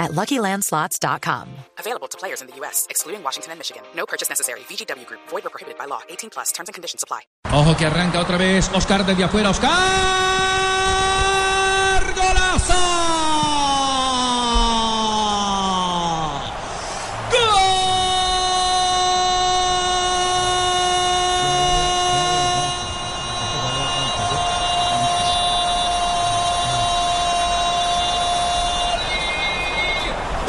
at LuckyLandSlots.com. Available to players in the U.S., excluding Washington and Michigan. No purchase necessary. VGW Group. Void or prohibited by law. 18 plus. Terms and conditions apply. Ojo que arranca otra vez Oscar desde afuera. Oscar.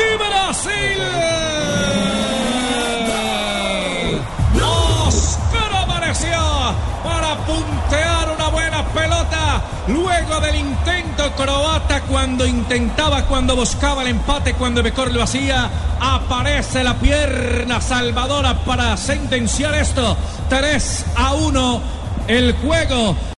¡De Brasil! Oscar apareció para puntear una buena pelota luego del intento croata cuando intentaba, cuando buscaba el empate, cuando mejor lo hacía, aparece la pierna salvadora para sentenciar esto. 3 a 1 el juego